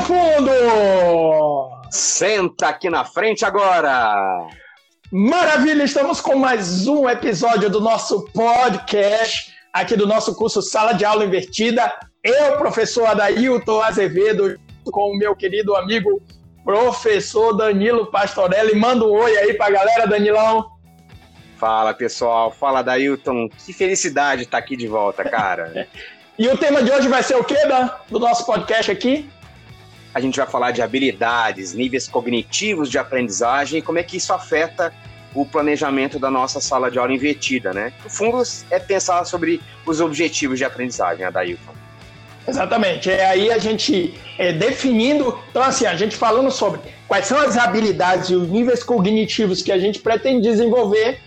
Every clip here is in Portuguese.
fundo! Senta aqui na frente agora! Maravilha, estamos com mais um episódio do nosso podcast, aqui do nosso curso Sala de Aula Invertida. Eu, professor Adailton Azevedo, com o meu querido amigo professor Danilo Pastorelli. Manda um oi aí pra galera, Danilão. Fala pessoal, fala Dailton. Que felicidade estar aqui de volta, cara. e o tema de hoje vai ser o quê, Dan, do nosso podcast aqui? A gente vai falar de habilidades, níveis cognitivos de aprendizagem e como é que isso afeta o planejamento da nossa sala de aula invertida, né? No fundo, é pensar sobre os objetivos de aprendizagem, Adailton. Exatamente. É aí a gente é, definindo. Então, assim, a gente falando sobre quais são as habilidades e os níveis cognitivos que a gente pretende desenvolver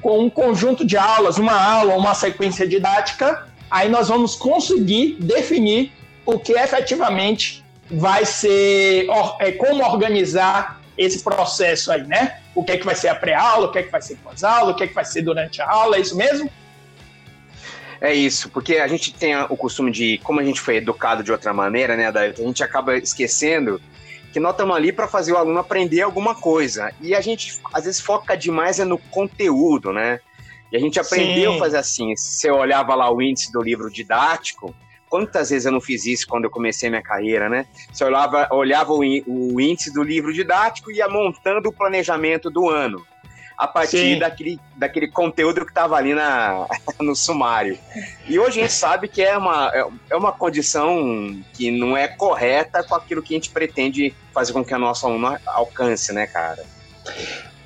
com um conjunto de aulas, uma aula, uma sequência didática, aí nós vamos conseguir definir o que efetivamente vai ser, é, como organizar esse processo aí, né? O que é que vai ser a pré-aula, o que é que vai ser pós-aula, o que é que vai ser durante a aula, é isso mesmo? É isso, porque a gente tem o costume de, como a gente foi educado de outra maneira, né, a gente acaba esquecendo que nós estamos ali para fazer o aluno aprender alguma coisa. E a gente, às vezes, foca demais é no conteúdo, né? E a gente aprendeu Sim. a fazer assim. Se eu olhava lá o índice do livro didático, quantas vezes eu não fiz isso quando eu comecei minha carreira, né? Eu olhava, olhava o, o índice do livro didático e ia montando o planejamento do ano a partir daquele, daquele conteúdo que estava ali na, no sumário. E hoje a gente sabe que é uma, é, é uma condição que não é correta com aquilo que a gente pretende fazer com que a nossa aluno alcance, né, cara?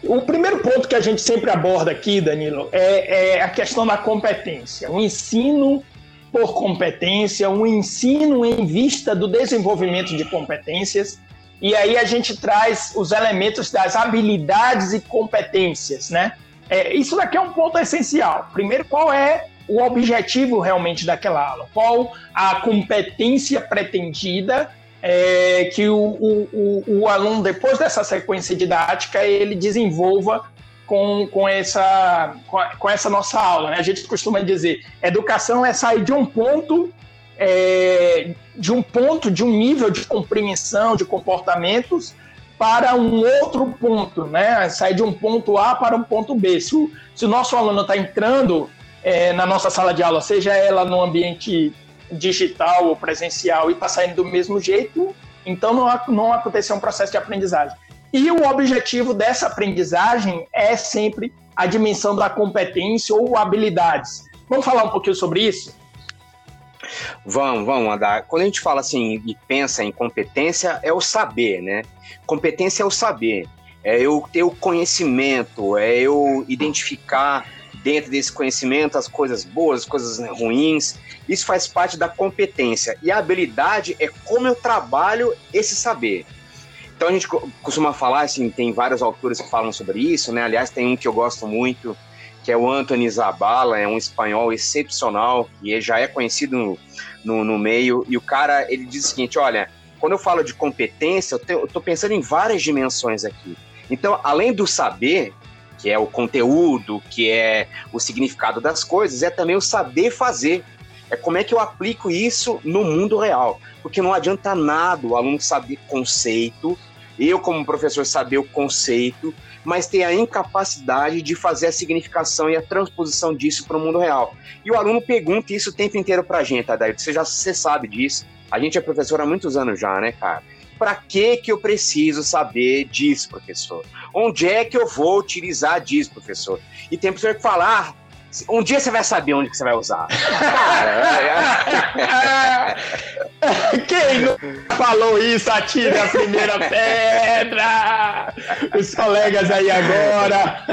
O primeiro ponto que a gente sempre aborda aqui, Danilo, é, é a questão da competência. O ensino por competência, um ensino em vista do desenvolvimento de competências e aí a gente traz os elementos das habilidades e competências, né? É, isso daqui é um ponto essencial. Primeiro, qual é o objetivo realmente daquela aula? Qual a competência pretendida é, que o, o, o, o, aluno, depois dessa sequência didática, ele desenvolva com, com, essa, com, com essa nossa aula? Né? A gente costuma dizer, educação é sair de um ponto é, de um ponto, de um nível de compreensão de comportamentos para um outro ponto, né? Sair de um ponto A para um ponto B. Se o, se o nosso aluno está entrando é, na nossa sala de aula, seja ela no ambiente digital ou presencial e está saindo do mesmo jeito, então não, não aconteceu um processo de aprendizagem. E o objetivo dessa aprendizagem é sempre a dimensão da competência ou habilidades. Vamos falar um pouquinho sobre isso? Vamos, vamos andar. Quando a gente fala assim e pensa em competência, é o saber, né? Competência é o saber. É eu ter o conhecimento, é eu identificar dentro desse conhecimento as coisas boas, as coisas ruins. Isso faz parte da competência. E a habilidade é como eu trabalho esse saber. Então a gente costuma falar, assim, tem vários autores que falam sobre isso, né? Aliás, tem um que eu gosto muito, que é o Anthony Zabala, é um espanhol excepcional, que já é conhecido no, no, no, meio, e o cara, ele diz o seguinte, olha, quando eu falo de competência, eu estou pensando em várias dimensões aqui. Então, além do saber, que é o conteúdo, que é o significado das coisas, é também o saber fazer. É como é que eu aplico isso no mundo real. Porque não adianta nada o aluno saber conceito, eu, como professor, saber o conceito, mas tem a incapacidade de fazer a significação e a transposição disso para o mundo real. E o aluno pergunta isso o tempo inteiro para a gente, Adair, você já você sabe disso. A gente é professor há muitos anos já, né, cara? Para que que eu preciso saber disso, professor? Onde é que eu vou utilizar disso, professor? E tem professor que falar, ah, um dia você vai saber onde que você vai usar. Cara, quem não falou isso, atire a primeira pedra! Os colegas aí agora.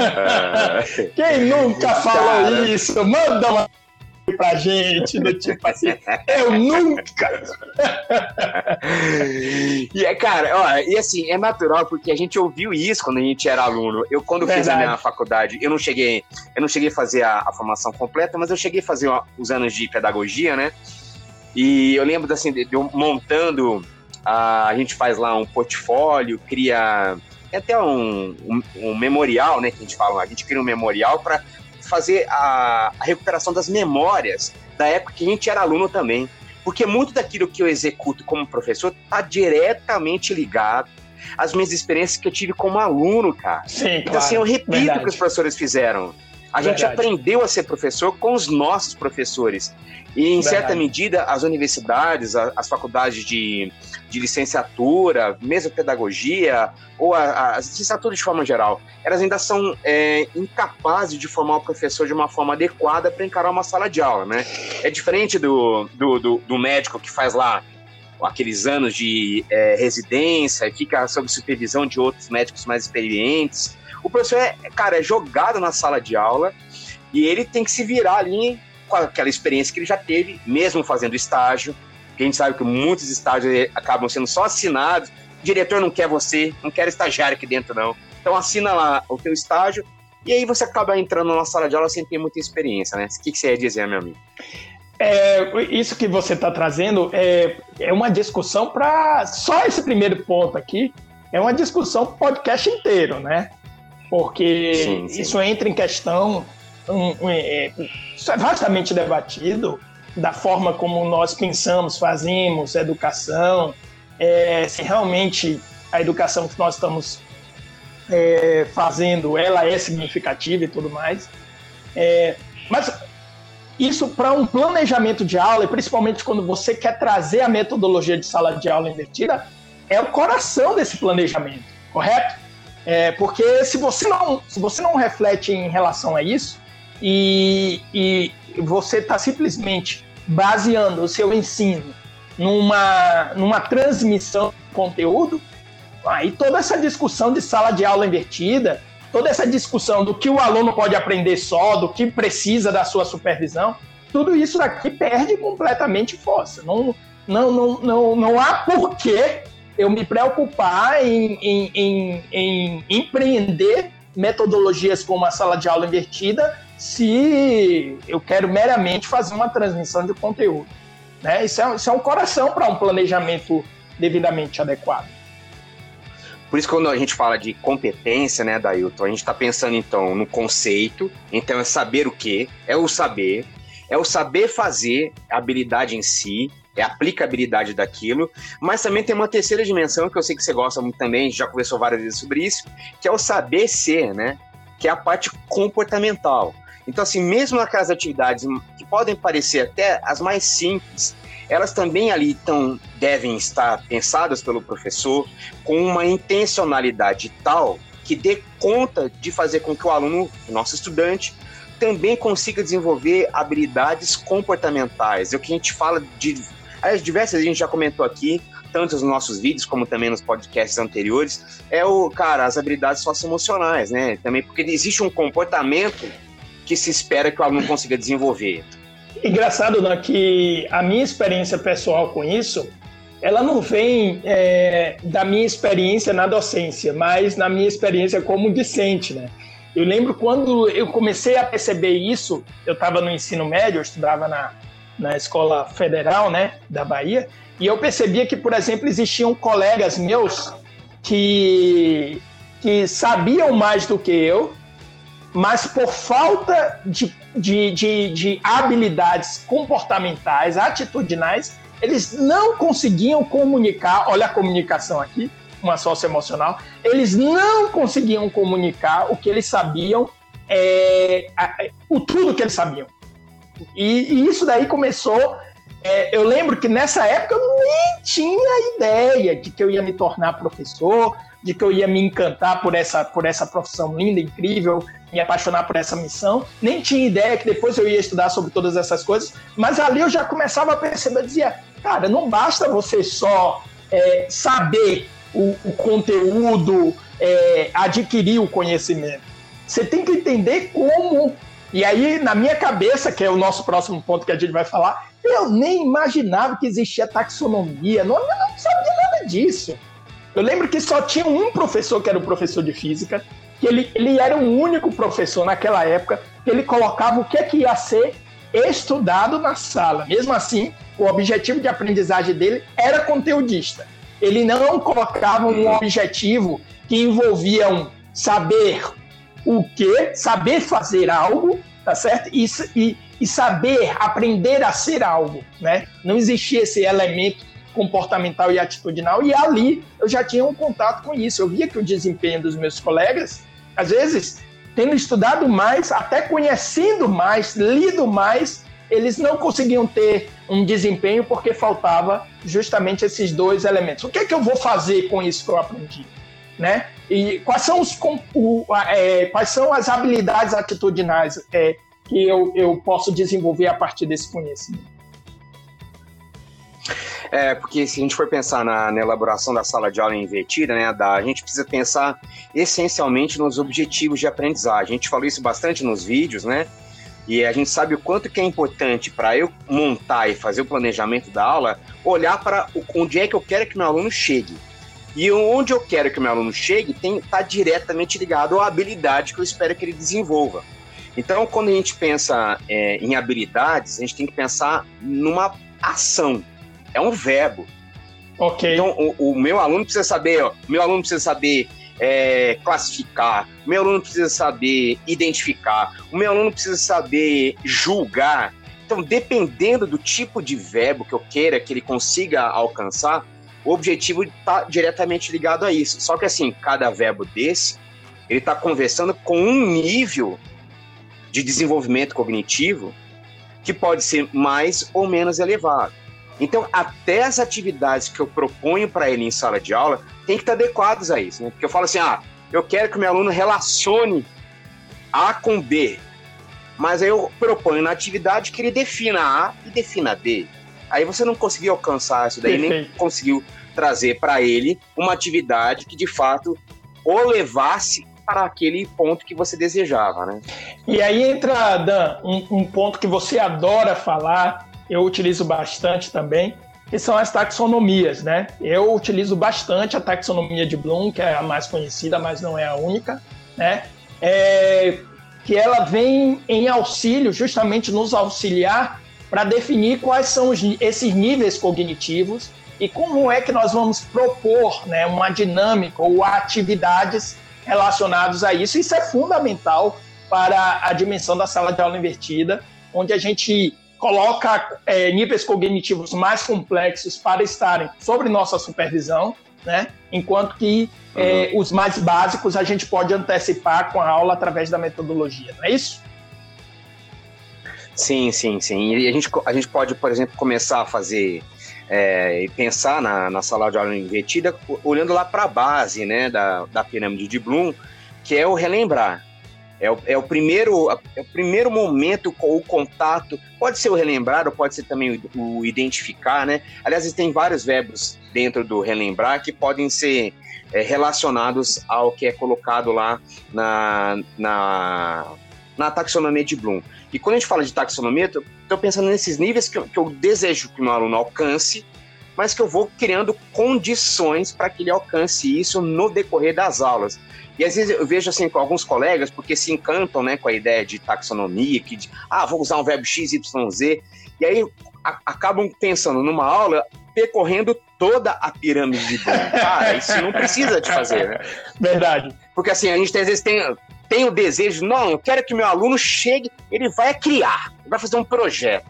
Quem nunca falou isso? Manda uma pra gente, do tipo assim, eu nunca. e é, cara, ó, e assim, é natural porque a gente ouviu isso quando a gente era aluno. Eu, quando Verdade. fiz a minha faculdade, eu não cheguei, eu não cheguei a fazer a, a formação completa, mas eu cheguei a fazer uma, os anos de pedagogia, né? E eu lembro assim, de, de eu montando, a, a gente faz lá um portfólio, cria é até um, um, um, memorial, né, que a gente fala, a gente cria um memorial para fazer a, a recuperação das memórias da época que a gente era aluno também. Porque muito daquilo que eu executo como professor está diretamente ligado às minhas experiências que eu tive como aluno, cara. Sim, então, assim, eu repito Verdade. o que os professores fizeram. A Verdade. gente aprendeu a ser professor com os nossos professores. E, em Verdade. certa medida, as universidades, as faculdades de, de licenciatura, mesopedagogia, ou as licenciaturas de forma geral, elas ainda são é, incapazes de formar o professor de uma forma adequada para encarar uma sala de aula, né? É diferente do, do, do, do médico que faz lá aqueles anos de é, residência e fica sob supervisão de outros médicos mais experientes. O professor é, cara, é jogado na sala de aula e ele tem que se virar ali com aquela experiência que ele já teve, mesmo fazendo estágio. a gente sabe que muitos estágios acabam sendo só assinados. O diretor não quer você, não quer estagiário aqui dentro, não. Então assina lá o teu estágio e aí você acaba entrando na sala de aula sem ter muita experiência, né? O que, que você ia dizer, meu amigo? É, isso que você está trazendo é, é uma discussão para. Só esse primeiro ponto aqui é uma discussão podcast inteiro, né? Porque sim, sim. isso entra em questão. Um, um, é, isso é vastamente debatido da forma como nós pensamos, fazemos educação, é, se realmente a educação que nós estamos é, fazendo ela é significativa e tudo mais. É, mas isso para um planejamento de aula, e principalmente quando você quer trazer a metodologia de sala de aula invertida, é o coração desse planejamento, correto? É, porque se você, não, se você não reflete em relação a isso e, e você está simplesmente baseando o seu ensino numa, numa transmissão de conteúdo, aí toda essa discussão de sala de aula invertida, toda essa discussão do que o aluno pode aprender só, do que precisa da sua supervisão, tudo isso daqui perde completamente força. Não, não, não, não, não há porquê eu me preocupar em, em, em, em empreender metodologias como a sala de aula invertida se eu quero meramente fazer uma transmissão de conteúdo. Né? Isso, é, isso é um coração para um planejamento devidamente adequado. Por isso, quando a gente fala de competência, né, Dailton, a gente está pensando, então, no conceito. Então, é saber o que, é o saber, é o saber fazer, a habilidade em si, é a aplicabilidade daquilo, mas também tem uma terceira dimensão que eu sei que você gosta muito também, já conversou várias vezes sobre isso, que é o saber ser, né? Que é a parte comportamental. Então, assim, mesmo naquelas atividades que podem parecer até as mais simples, elas também ali tão, devem estar pensadas pelo professor com uma intencionalidade tal que dê conta de fazer com que o aluno, o nosso estudante, também consiga desenvolver habilidades comportamentais. É o que a gente fala de. As diversas a gente já comentou aqui, tanto nos nossos vídeos como também nos podcasts anteriores, é o, cara, as habilidades socioemocionais, né? Também porque existe um comportamento que se espera que o aluno consiga desenvolver. Engraçado, né, que a minha experiência pessoal com isso, ela não vem é, da minha experiência na docência, mas na minha experiência como discente, né? Eu lembro quando eu comecei a perceber isso, eu estava no ensino médio, eu estudava na, na escola federal, né, da Bahia, e eu percebia que, por exemplo, existiam colegas meus que, que sabiam mais do que eu, mas por falta de, de, de, de habilidades comportamentais, atitudinais, eles não conseguiam comunicar. Olha a comunicação aqui, uma socioemocional. Eles não conseguiam comunicar o que eles sabiam, é, a, o tudo que eles sabiam. E, e isso daí começou. É, eu lembro que nessa época eu nem tinha ideia de que eu ia me tornar professor, de que eu ia me encantar por essa, por essa profissão linda, incrível, me apaixonar por essa missão. Nem tinha ideia que depois eu ia estudar sobre todas essas coisas, mas ali eu já começava a perceber, dizia, cara, não basta você só é, saber o, o conteúdo, é, adquirir o conhecimento. Você tem que entender como. E aí, na minha cabeça, que é o nosso próximo ponto que a gente vai falar, eu nem imaginava que existia taxonomia, não, eu não sabia nada disso. Eu lembro que só tinha um professor que era o professor de física, que ele, ele era o único professor naquela época que ele colocava o que, é que ia ser estudado na sala. Mesmo assim, o objetivo de aprendizagem dele era conteudista. Ele não colocava um objetivo que envolvia um saber o que, saber fazer algo tá certo? E, e, e saber, aprender a ser algo, né? Não existia esse elemento comportamental e atitudinal, e ali eu já tinha um contato com isso. Eu via que o desempenho dos meus colegas, às vezes, tendo estudado mais, até conhecendo mais, lido mais, eles não conseguiam ter um desempenho porque faltava justamente esses dois elementos. O que é que eu vou fazer com isso que eu aprendi? Né? E quais são, os, o, é, quais são as habilidades atitudinais é, que eu, eu posso desenvolver a partir desse conhecimento? É, porque se a gente for pensar na, na, elaboração da sala de aula invertida, né, da, a gente precisa pensar essencialmente nos objetivos de aprendizagem. A gente falou isso bastante nos vídeos, né? E a gente sabe o quanto que é importante para eu montar e fazer o planejamento da aula, olhar para onde é que eu quero que meu aluno chegue. E onde eu quero que o meu aluno chegue está diretamente ligado à habilidade que eu espero que ele desenvolva. Então, quando a gente pensa é, em habilidades, a gente tem que pensar numa ação. É um verbo. Ok. Então, o, o meu aluno precisa saber, ó, meu aluno precisa saber é, classificar, o meu aluno precisa saber identificar, o meu aluno precisa saber julgar. Então, dependendo do tipo de verbo que eu queira que ele consiga alcançar, o objetivo está diretamente ligado a isso. Só que assim, cada verbo desse, ele está conversando com um nível de desenvolvimento cognitivo que pode ser mais ou menos elevado. Então, até as atividades que eu proponho para ele em sala de aula tem que estar adequados a isso, né? Porque eu falo assim, ah, eu quero que o meu aluno relacione A com B, mas aí eu proponho na atividade que ele defina A e defina B. Aí você não conseguiu alcançar isso daí, Perfeito. nem conseguiu trazer para ele uma atividade que de fato o levasse para aquele ponto que você desejava, né? E aí entra, Dan, um, um ponto que você adora falar, eu utilizo bastante também, que são as taxonomias, né? Eu utilizo bastante a taxonomia de Bloom, que é a mais conhecida, mas não é a única, né? É, que ela vem em auxílio, justamente nos auxiliar para definir quais são os, esses níveis cognitivos e como é que nós vamos propor né, uma dinâmica ou atividades relacionadas a isso. Isso é fundamental para a dimensão da sala de aula invertida, onde a gente coloca é, níveis cognitivos mais complexos para estarem sobre nossa supervisão, né? enquanto que é, uhum. os mais básicos a gente pode antecipar com a aula através da metodologia, não é isso? Sim, sim, sim. E a gente, a gente pode, por exemplo, começar a fazer é, e pensar na, na sala de aula invertida olhando lá para a base né, da, da pirâmide de Bloom, que é o relembrar. É o, é o, primeiro, é o primeiro momento com o contato. Pode ser o relembrar, ou pode ser também o, o identificar, né? Aliás, tem vários verbos dentro do relembrar que podem ser é, relacionados ao que é colocado lá na, na, na taxonomia de Bloom. E quando a gente fala de taxonomia, estou pensando nesses níveis que eu, que eu desejo que o meu aluno alcance, mas que eu vou criando condições para que ele alcance isso no decorrer das aulas. E às vezes eu vejo assim com alguns colegas, porque se encantam né, com a ideia de taxonomia, que de, ah, vou usar um verbo X, Y, Z, e aí a, acabam pensando numa aula percorrendo toda a pirâmide de Bloom. Cara, isso não precisa de fazer, né? Verdade. Porque assim, a gente às vezes tem, tem o desejo, não, eu quero que meu aluno chegue, ele vai criar, vai fazer um projeto.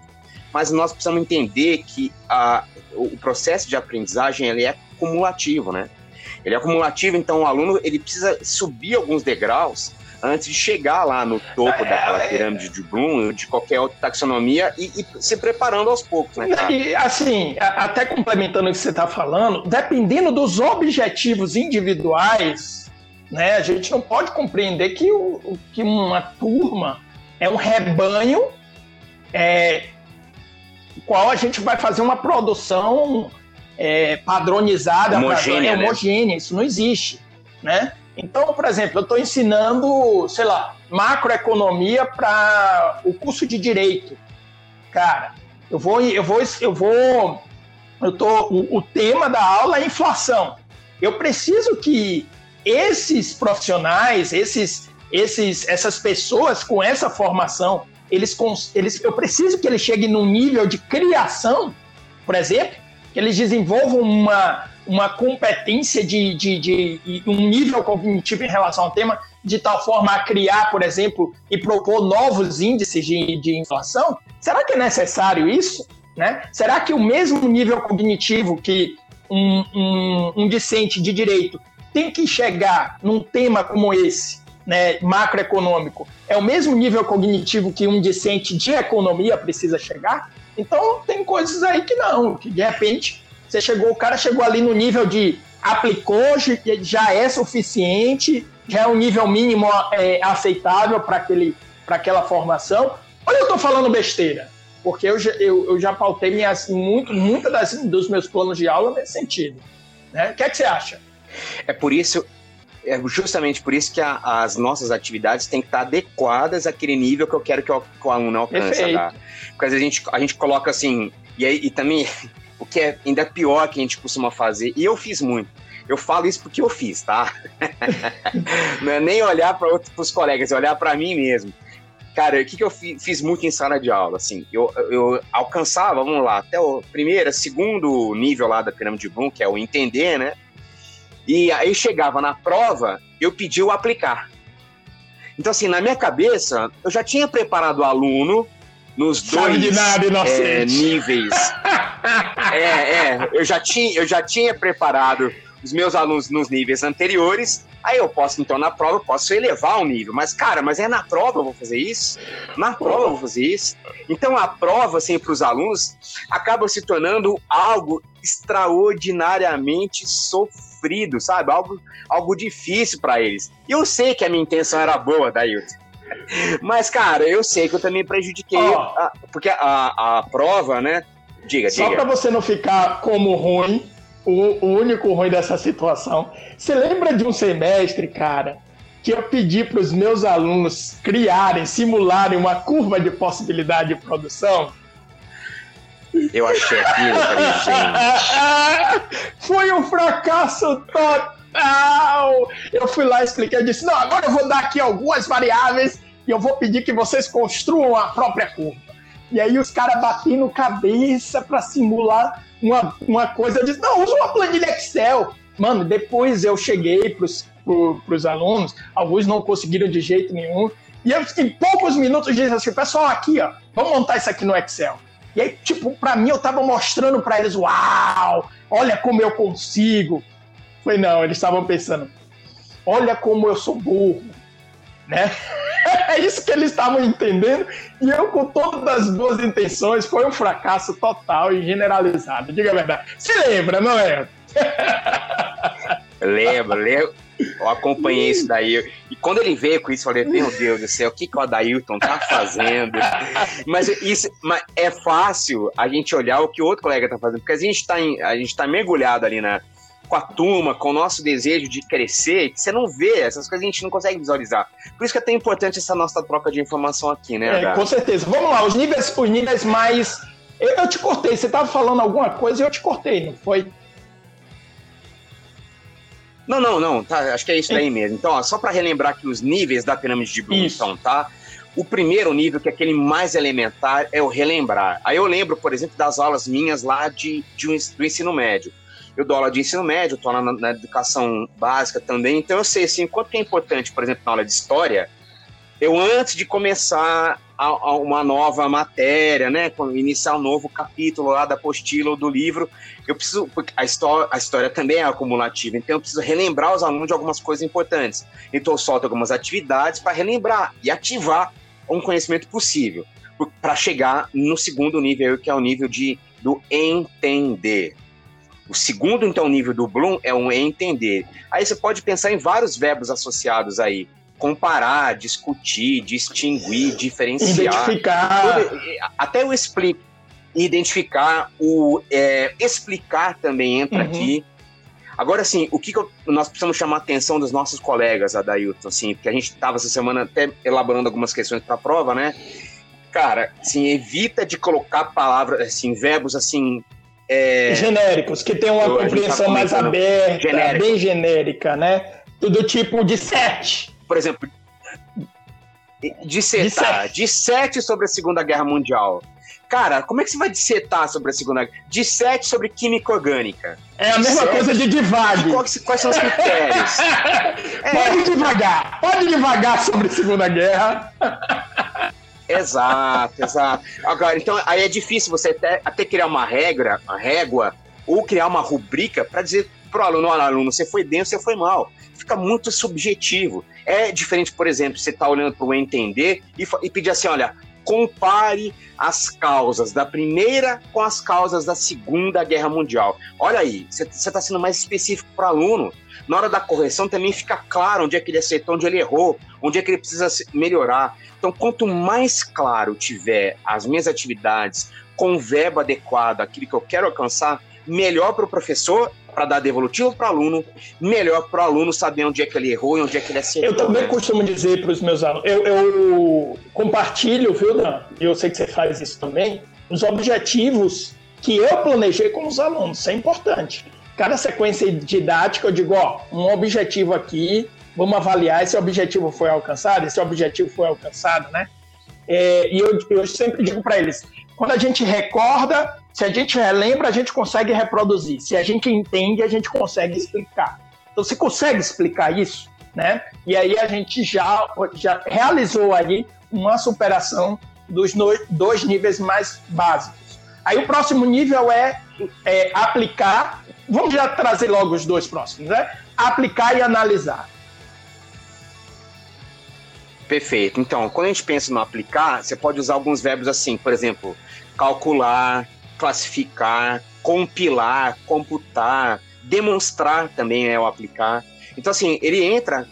Mas nós precisamos entender que a, o processo de aprendizagem ele é cumulativo, né? Ele é acumulativo, então o aluno ele precisa subir alguns degraus antes de chegar lá no topo é, daquela é. pirâmide de Bloom, de qualquer outra taxonomia, e, e se preparando aos poucos, né? Cara? E, assim, até complementando o que você está falando, dependendo dos objetivos individuais, né, a gente não pode compreender que, o, que uma turma é um rebanho é, qual a gente vai fazer uma produção é, padronizada, homogênea, né? homogênea, isso não existe, né? Então, por exemplo, eu estou ensinando, sei lá, macroeconomia para o curso de direito. Cara, eu vou, eu vou, eu vou, eu tô, o, o tema da aula é inflação. Eu preciso que esses profissionais, esses, esses, essas pessoas com essa formação, eles, eles, eu preciso que eles cheguem num nível de criação, por exemplo, que eles desenvolvam uma, uma competência de, de, de, um nível cognitivo em relação ao tema de tal forma a criar, por exemplo, e propor novos índices de, de inflação? Será que é necessário isso? Né? Será que o mesmo nível cognitivo que um, um, um discente de direito tem que chegar num tema como esse, né, macroeconômico, é o mesmo nível cognitivo que um discente de economia precisa chegar? Então tem coisas aí que não, que de repente você chegou, o cara chegou ali no nível de aplicou, já é suficiente, já é um nível mínimo é, aceitável para aquela formação. Olha, eu estou falando besteira, porque eu, eu, eu já pautei minhas, muito, muitas das, dos meus planos de aula nesse sentido. Né? O que, é que você acha? É por isso, é justamente por isso que a, as nossas atividades têm que estar adequadas àquele nível que eu quero que o, que o aluno alcance. Tá? Porque a gente, a gente coloca assim, e, aí, e também o que é ainda pior que a gente costuma fazer, e eu fiz muito. Eu falo isso porque eu fiz, tá? Não é nem olhar para os colegas, é olhar para mim mesmo. Cara, o que, que eu fiz muito em sala de aula? Assim, eu, eu alcançava, vamos lá, até o primeiro, segundo nível lá da pirâmide de Bloom, que é o entender, né? E aí chegava na prova, eu pedi o aplicar. Então, assim, na minha cabeça, eu já tinha preparado o aluno nos dois nada, é, níveis. é, é, eu já tinha, eu já tinha preparado os meus alunos nos níveis anteriores. Aí eu posso, então, na prova, eu posso elevar o nível. Mas, cara, mas é na prova eu vou fazer isso? Na prova eu vou fazer isso? Então, a prova, assim, para os alunos, acaba se tornando algo extraordinariamente sofrido, sabe? Algo, algo difícil para eles. E eu sei que a minha intenção era boa, Dailton. Mas, cara, eu sei que eu também prejudiquei. Oh. A, porque a, a prova, né? Diga, Só diga. para você não ficar como ruim, o, o único ruim dessa situação. Você lembra de um semestre, cara, que eu pedi para os meus alunos criarem, simularem uma curva de possibilidade de produção? Eu achei aquilo, gente. Foi um fracasso total. Eu fui lá expliquei, disse: não, agora eu vou dar aqui algumas variáveis e eu vou pedir que vocês construam a própria curva. E aí os caras batendo cabeça para simular uma, uma coisa. Eu disse: não, usa uma planilha Excel. Mano, depois eu cheguei pros, pro, pros alunos, alguns não conseguiram de jeito nenhum. E eu, em poucos minutos, disse assim: pessoal, aqui, ó, vamos montar isso aqui no Excel. E aí, tipo, para mim, eu tava mostrando para eles: uau, olha como eu consigo. Foi não, eles estavam pensando: olha como eu sou burro, né? É isso que eles estavam entendendo. E eu, com todas as boas intenções, foi um fracasso total e generalizado. Diga a verdade. Se lembra, não é? lembro, lembro. Eu acompanhei isso daí. E quando ele veio com isso, eu falei, meu Deus do céu, o que, que o Adailton tá fazendo? mas isso mas é fácil a gente olhar o que o outro colega tá fazendo, porque a gente tá, em, a gente tá mergulhado ali na, com a turma, com o nosso desejo de crescer, você não vê, essas coisas a gente não consegue visualizar. Por isso que é tão importante essa nossa troca de informação aqui, né? É, com certeza. Vamos lá, os níveis, os níveis mais. Eu, eu te cortei, você estava falando alguma coisa e eu te cortei, não foi? Não, não, não, tá, acho que é isso daí mesmo. Então, ó, só para relembrar aqui os níveis da pirâmide de Bloom, então, tá? O primeiro nível, que é aquele mais elementar, é o relembrar. Aí eu lembro, por exemplo, das aulas minhas lá de, de um, do ensino médio. Eu dou aula de ensino médio, estou na, na, educação básica também, então eu sei assim, quanto é importante, por exemplo, na aula de história, eu antes de começar a, a uma nova matéria, né, iniciar um novo capítulo lá da apostila ou do livro, eu preciso, porque a história, a história também é acumulativa, então eu preciso relembrar os alunos de algumas coisas importantes. Então eu solto algumas atividades para relembrar e ativar um conhecimento possível para chegar no segundo nível, que é o nível de do entender. O segundo, então, nível do Bloom é um entender. Aí você pode pensar em vários verbos associados aí. Comparar, discutir, distinguir, diferenciar. Identificar. Até eu explico. Identificar, o é, explicar também entra uhum. aqui. Agora, assim, o que, que eu, nós precisamos chamar a atenção dos nossos colegas, Adailton, assim, porque a gente estava essa semana até elaborando algumas questões para a prova, né? Cara, assim, evita de colocar palavras, assim, verbos, assim, é... genéricos, que tem uma Eu, compreensão tá mais aberta, genérico. bem genérica, né? Do tipo de sete. Por exemplo, Dissetar. Dissete sobre a Segunda Guerra Mundial. Cara, como é que você vai dissetar sobre a Segunda Guerra? Dissete sobre química orgânica. É a mesma coisa de divague. Quais, quais são os critérios? é. Pode devagar. Pode devagar sobre a Segunda Guerra. Exato, exato. Agora, então, aí é difícil você até, até criar uma regra, uma régua, ou criar uma rubrica para dizer pro aluno, olha, aluno, você foi bem ou você foi mal. Fica muito subjetivo. É diferente, por exemplo, você tá olhando para o entender e, e pedir assim, olha, compare as causas da primeira com as causas da segunda guerra mundial. Olha aí, você está sendo mais específico para o aluno. Na hora da correção também fica claro onde é que ele acertou, onde ele errou, onde é que ele precisa melhorar. Então, quanto mais claro tiver as minhas atividades com o verbo adequado, aquilo que eu quero alcançar, melhor para o professor para dar devolutivo para o aluno, melhor para o aluno saber onde é que ele errou e onde é que ele acertou. Eu também né? costumo dizer para os meus alunos, eu, eu compartilho, viu, Dan? E eu sei que você faz isso também, os objetivos que eu planejei com os alunos, isso é importante. Cada sequência didática eu digo, ó, um objetivo aqui, vamos avaliar esse objetivo foi alcançado, esse objetivo foi alcançado, né? É, e eu, eu sempre digo para eles, quando a gente recorda, se a gente relembra, a gente consegue reproduzir. Se a gente entende, a gente consegue explicar. Então, você consegue explicar isso, né? E aí a gente já, já realizou aí uma superação dos no, dois níveis mais básicos. Aí o próximo nível é, é aplicar. Vamos já trazer logo os dois próximos, né? Aplicar e analisar. Perfeito. Então, quando a gente pensa no aplicar, você pode usar alguns verbos assim, por exemplo, calcular, classificar, compilar, computar, demonstrar também é o aplicar. Então, assim, ele entra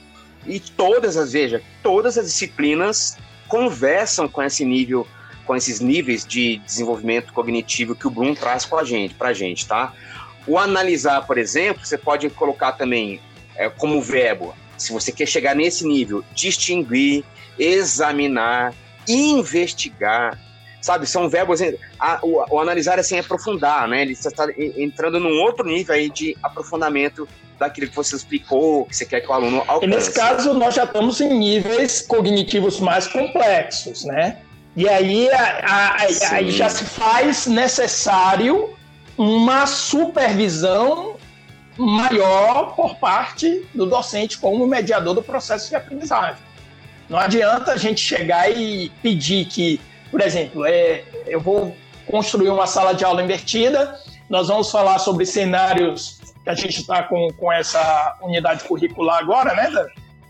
e todas as, veja, todas as disciplinas conversam com esse nível, com esses níveis de desenvolvimento cognitivo que o Bloom traz com a gente, pra gente, tá? O analisar, por exemplo, você pode colocar também é, como verbo se você quer chegar nesse nível, distinguir, examinar, investigar, sabe? São verbos. A, o, o, analisar assim é aprofundar, né? Ele está entrando num outro nível aí de aprofundamento daquilo que você explicou, que você quer que o aluno alcance. E nesse caso, nós já estamos em níveis cognitivos mais complexos, né? E aí, a, a, aí já se faz necessário uma supervisão maior por parte do docente como mediador do processo de aprendizagem. Não adianta a gente chegar e pedir que, por exemplo, é, eu vou construir uma sala de aula invertida, nós vamos falar sobre cenários que a gente está com, com essa unidade curricular agora, né?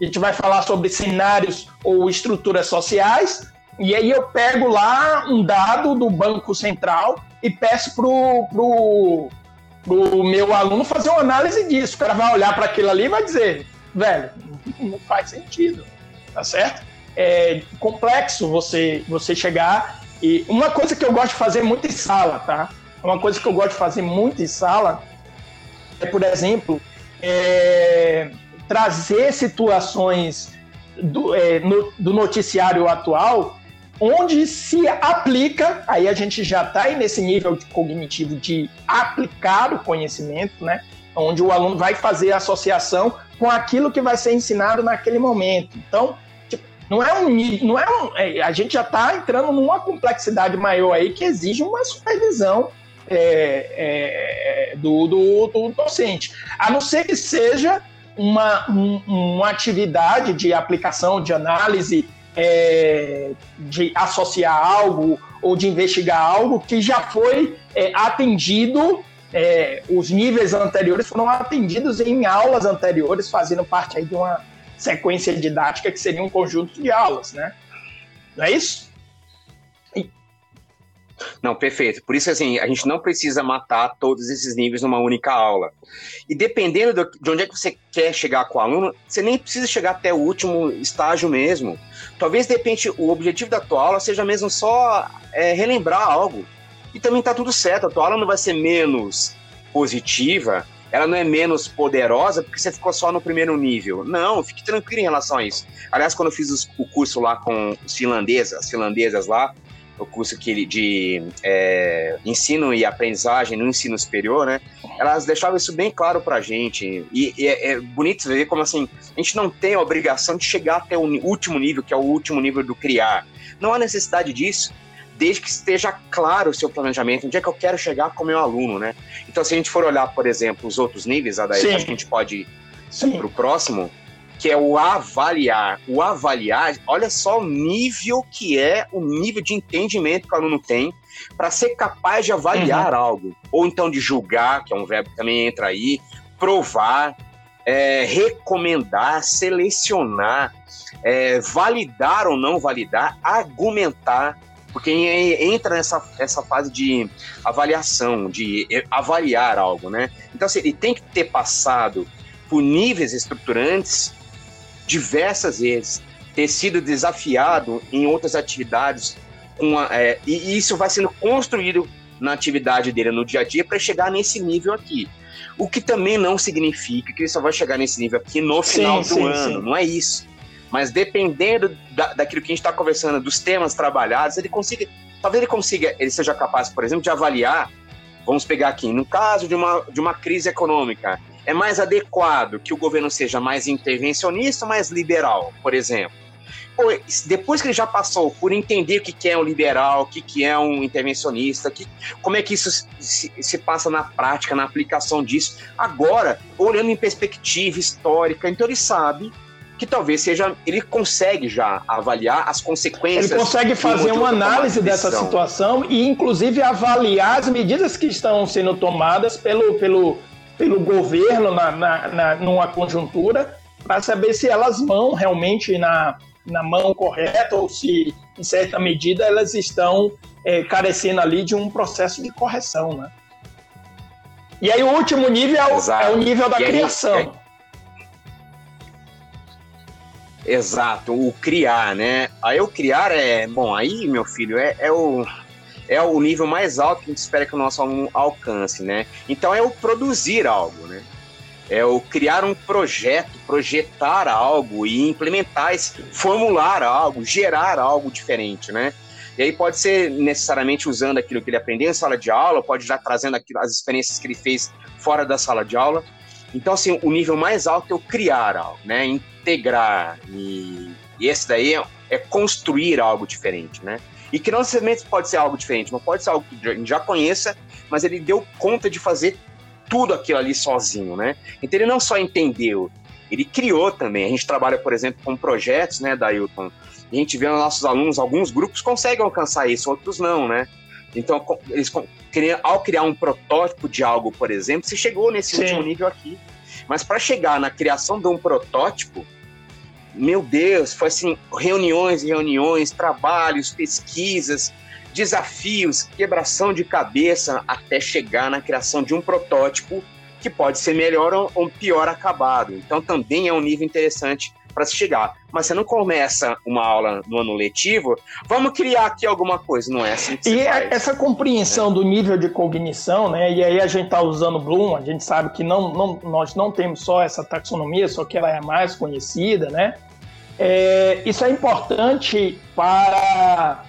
A gente vai falar sobre cenários ou estruturas sociais, e aí eu pego lá um dado do Banco Central e peço para o o meu aluno fazer uma análise disso. O cara vai olhar para aquilo ali e vai dizer, velho, não faz sentido, tá certo? É complexo você, você chegar e uma coisa que eu gosto de fazer muito em sala, tá? Uma coisa que eu gosto de fazer muito em sala é, por exemplo, é, trazer situações do, é, no, do noticiário atual onde se aplica, aí a gente já está nesse nível de cognitivo de aplicar o conhecimento, né? Onde o aluno vai fazer associação com aquilo que vai ser ensinado naquele momento. Então, tipo, não é um não é um, é, a gente já está entrando numa complexidade maior aí que exige uma supervisão é, é, do, do, do, docente, a não ser que seja uma, um, uma atividade de aplicação, de análise é, de associar algo ou de investigar algo que já foi é, atendido, é, os níveis anteriores foram atendidos em aulas anteriores, fazendo parte aí de uma sequência didática que seria um conjunto de aulas, né? Não é isso? Não, perfeito. Por isso, assim, a gente não precisa matar todos esses níveis numa única aula. E dependendo de onde é que você quer chegar com o aluno, você nem precisa chegar até o último estágio mesmo. Talvez, de repente, o objetivo da tua aula seja mesmo só é, relembrar algo. E também tá tudo certo, a tua aula não vai ser menos positiva, ela não é menos poderosa porque você ficou só no primeiro nível. Não, fique tranquilo em relação a isso. Aliás, quando eu fiz o curso lá com os finlandeses, as finlandesas lá, o curso que de é, ensino e aprendizagem no ensino superior, né? Elas deixavam isso bem claro para a gente. E, e é, é, bonito ver como assim, a gente não tem a obrigação de chegar até o último nível, que é o último nível do criar. Não há necessidade disso desde que esteja claro o seu planejamento, onde é que eu quero chegar com o meu aluno, né? Então, se a gente for olhar, por exemplo, os outros níveis, daí acho que a gente pode ir para o próximo, que é o avaliar. O avaliar, olha só o nível que é, o nível de entendimento que o aluno tem para ser capaz de avaliar uhum. algo. Ou então de julgar, que é um verbo que também entra aí, provar, é, recomendar, selecionar, é, validar ou não validar, argumentar, porque entra nessa essa fase de avaliação, de avaliar algo, né? Então, assim, ele tem que ter passado por níveis estruturantes diversas vezes, ter sido desafiado em outras atividades, a, é, e isso vai sendo construído na atividade dele no dia a dia para chegar nesse nível aqui. O que também não significa que ele só vai chegar nesse nível aqui no final sim, do sim, ano, sim. não é isso. Mas dependendo da, daquilo que a gente está conversando, dos temas trabalhados, ele consiga, talvez ele consiga, ele seja capaz, por exemplo, de avaliar. Vamos pegar aqui, no caso de uma, de uma crise econômica, é mais adequado que o governo seja mais intervencionista ou mais liberal, por exemplo? depois que ele já passou por entender o que é um liberal, o que é um intervencionista, que, como é que isso se, se, passa na prática, na aplicação disso, agora, olhando em perspectiva histórica, então ele sabe que talvez seja. Ele consegue já avaliar as consequências. Ele consegue fazer uma análise dessa situação e, inclusive, avaliar as medidas que estão sendo tomadas pelo, pelo, pelo governo na, na, na numa conjuntura para saber se elas vão realmente na, na mão correta ou se, em certa medida, elas estão é, carecendo ali de um processo de correção, né? E aí o último nível é o, é o nível da e criação. Aí, Exato, o criar, né? Aí o criar é, bom, aí, meu filho, é, é o é o nível mais alto que a gente espera que o nosso aluno alcance, né? Então é o produzir algo, né? É o criar um projeto, projetar algo e implementar, esse, formular algo, gerar algo diferente, né? E aí pode ser necessariamente usando aquilo que ele aprendeu em sala de aula, pode já trazendo aquilo, as experiências que ele fez fora da sala de aula. Então, assim, o nível mais alto é o criar algo, né? integrar e, e esse daí é, é, construir algo diferente, né? E que não necessariamente pode ser algo diferente, mas pode ser algo que a gente já conheça, mas ele deu conta de fazer tudo aquilo ali sozinho, né? Então ele não só entendeu, ele criou também. A gente trabalha, por exemplo, com projetos, né, Dailton? A gente vê nos nossos alunos, alguns grupos conseguem alcançar isso, outros não, né? Então, eles, ao criar um protótipo de algo, por exemplo, se chegou nesse Sim. último nível aqui. Mas para chegar na criação de um protótipo, meu Deus, foi assim, reuniões e reuniões, trabalhos, pesquisas, desafios, quebração de cabeça até chegar na criação de um protótipo que pode ser melhor ou pior acabado. Então também é um nível interessante para se chegar. Mas você não começa uma aula no ano letivo, vamos criar aqui alguma coisa, não é assim E faz. essa compreensão é. do nível de cognição, né? E aí a gente está usando Bloom, a gente sabe que não, não, nós não temos só essa taxonomia, só que ela é mais conhecida, né? É, isso é importante para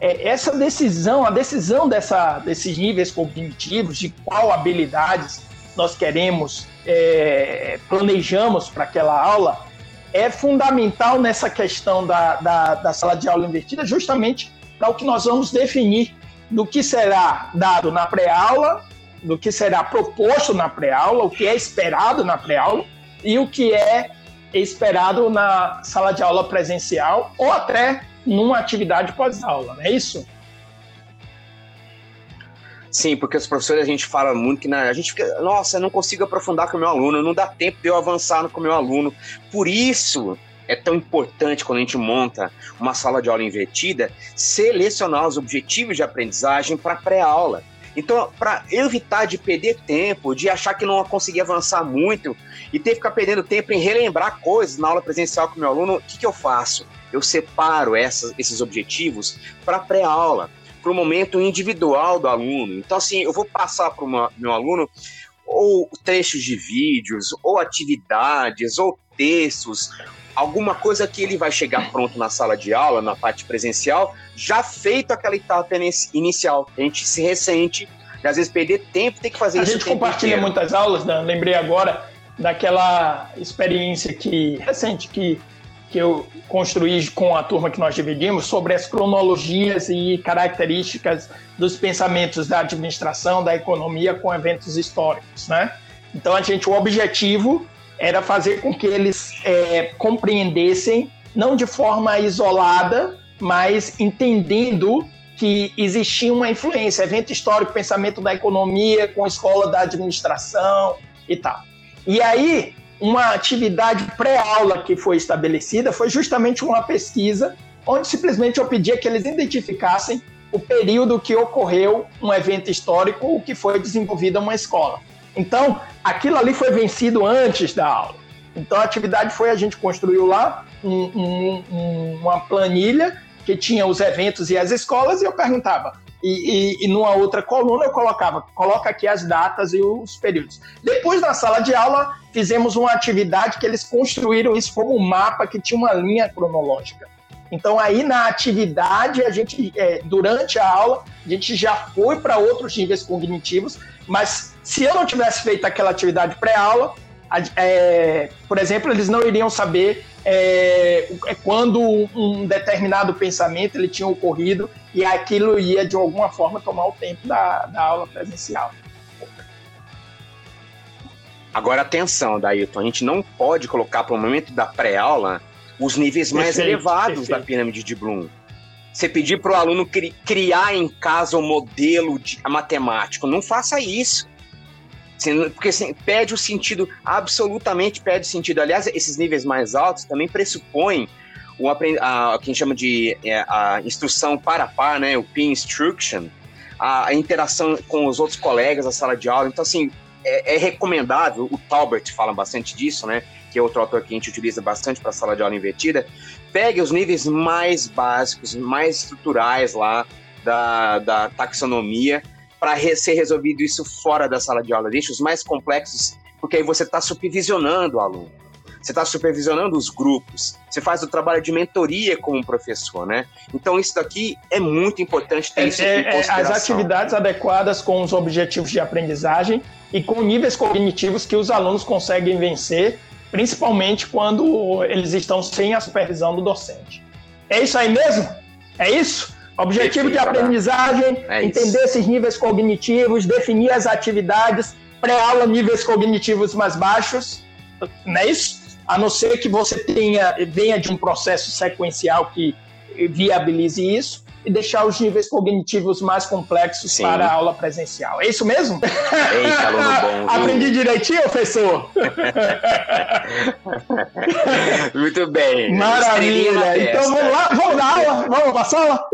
é, essa decisão, a decisão dessa, desses níveis cognitivos, de qual habilidades nós queremos, é, planejamos para aquela aula, é fundamental nessa questão da, da, da sala de aula invertida, justamente para o que nós vamos definir do que será dado na pré-aula, do que será proposto na pré-aula, o que é esperado na pré-aula e o que é esperado na sala de aula presencial ou até numa atividade pós-aula, não é isso? Sim, porque os professores a gente fala muito que a gente fica, nossa, eu não consigo aprofundar com o meu aluno, não dá tempo de eu avançar com o meu aluno. Por isso é tão importante quando a gente monta uma sala de aula invertida, selecionar os objetivos de aprendizagem para pré-aula. Então, para evitar de perder tempo, de achar que não conseguia avançar muito e ter que ficar perdendo tempo em relembrar coisas na aula presencial com meu aluno, o que, que eu faço? Eu separo essas, esses objetivos para pré-aula para o momento individual do aluno. Então, assim, eu vou passar para o meu aluno ou trechos de vídeos, ou atividades, ou textos, alguma coisa que ele vai chegar pronto na sala de aula, na parte presencial, já feito aquela etapa inicial. A gente se ressente, e às vezes perder tempo, tem que fazer a isso. A gente compartilha inteiro. muitas aulas, Dan, lembrei agora daquela experiência que recente que, que eu construí com a turma que nós dividimos sobre as cronologias e características dos pensamentos da administração, da economia com eventos históricos, né? Então a gente o objetivo era fazer com que eles é, compreendessem, não de forma isolada, mas entendendo que existia uma influência, evento histórico, pensamento da economia, com a escola da administração e tal. E aí, uma atividade pré-aula que foi estabelecida foi justamente uma pesquisa onde simplesmente eu pedia que eles identificassem o período que ocorreu um evento histórico, o que foi desenvolvido uma escola. Então, aquilo ali foi vencido antes da aula. Então, a atividade foi: a gente construiu lá um, um, uma planilha que tinha os eventos e as escolas, e eu perguntava. E, e, e, numa outra coluna eu colocava, coloca aqui as datas e os períodos. Depois na sala de aula fizemos uma atividade que eles construíram isso como um mapa que tinha uma linha cronológica. Então aí na atividade a gente, é, durante a aula, a gente já foi para outros níveis cognitivos, mas se eu não tivesse feito aquela atividade pré-aula, é, por exemplo, eles não iriam saber é, é, quando um determinado pensamento ele tinha ocorrido e aquilo ia de alguma forma tomar o tempo da, da aula presencial. Agora atenção, Dailton, a gente não pode colocar para o momento da pré-aula os níveis mais perfeito, elevados perfeito. da pirâmide de Bloom. Você pedir para o aluno cri criar em casa um modelo de matemático, não faça isso. Porque assim, perde o sentido, absolutamente perde o sentido. Aliás, esses níveis mais altos também pressupõem o que a gente chama de é, a instrução para par, né, o peer instruction, a, a, interação com os outros colegas da sala de aula. Então, assim, é, é, recomendável, o Talbert fala bastante disso, né, que é outro autor que a gente utiliza bastante para sala de aula invertida, pegue os níveis mais básicos, mais estruturais lá da, da taxonomia para re ser resolvido isso fora da sala de aula. Deixa os mais complexos, porque aí você está supervisionando o aluno. Você está supervisionando os grupos, você faz o trabalho de mentoria como professor, né? Então isso daqui é muito importante ter é, isso é, é As atividades adequadas com os objetivos de aprendizagem e com níveis cognitivos que os alunos conseguem vencer, principalmente quando eles estão sem a supervisão do docente. É isso aí mesmo? É isso? Objetivo de aprendizagem, é entender esses níveis cognitivos, definir as atividades, pré-aula níveis cognitivos mais baixos, não é isso? A não ser que você tenha, venha de um processo sequencial que viabilize isso e deixar os níveis cognitivos mais complexos Sim. para a aula presencial. É isso mesmo? Eita, aluno bom. Aprendi direitinho, professor? Muito bem. Maravilha. Então vamos lá, vamos dar aula, vamos para a sala?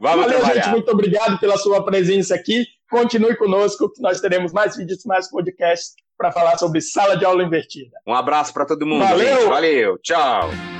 Vamos Valeu, trabalhar. gente. Muito obrigado pela sua presença aqui. Continue conosco, que nós teremos mais vídeos, mais podcasts para falar sobre sala de aula invertida. Um abraço para todo mundo. Valeu. Gente. Valeu. Tchau.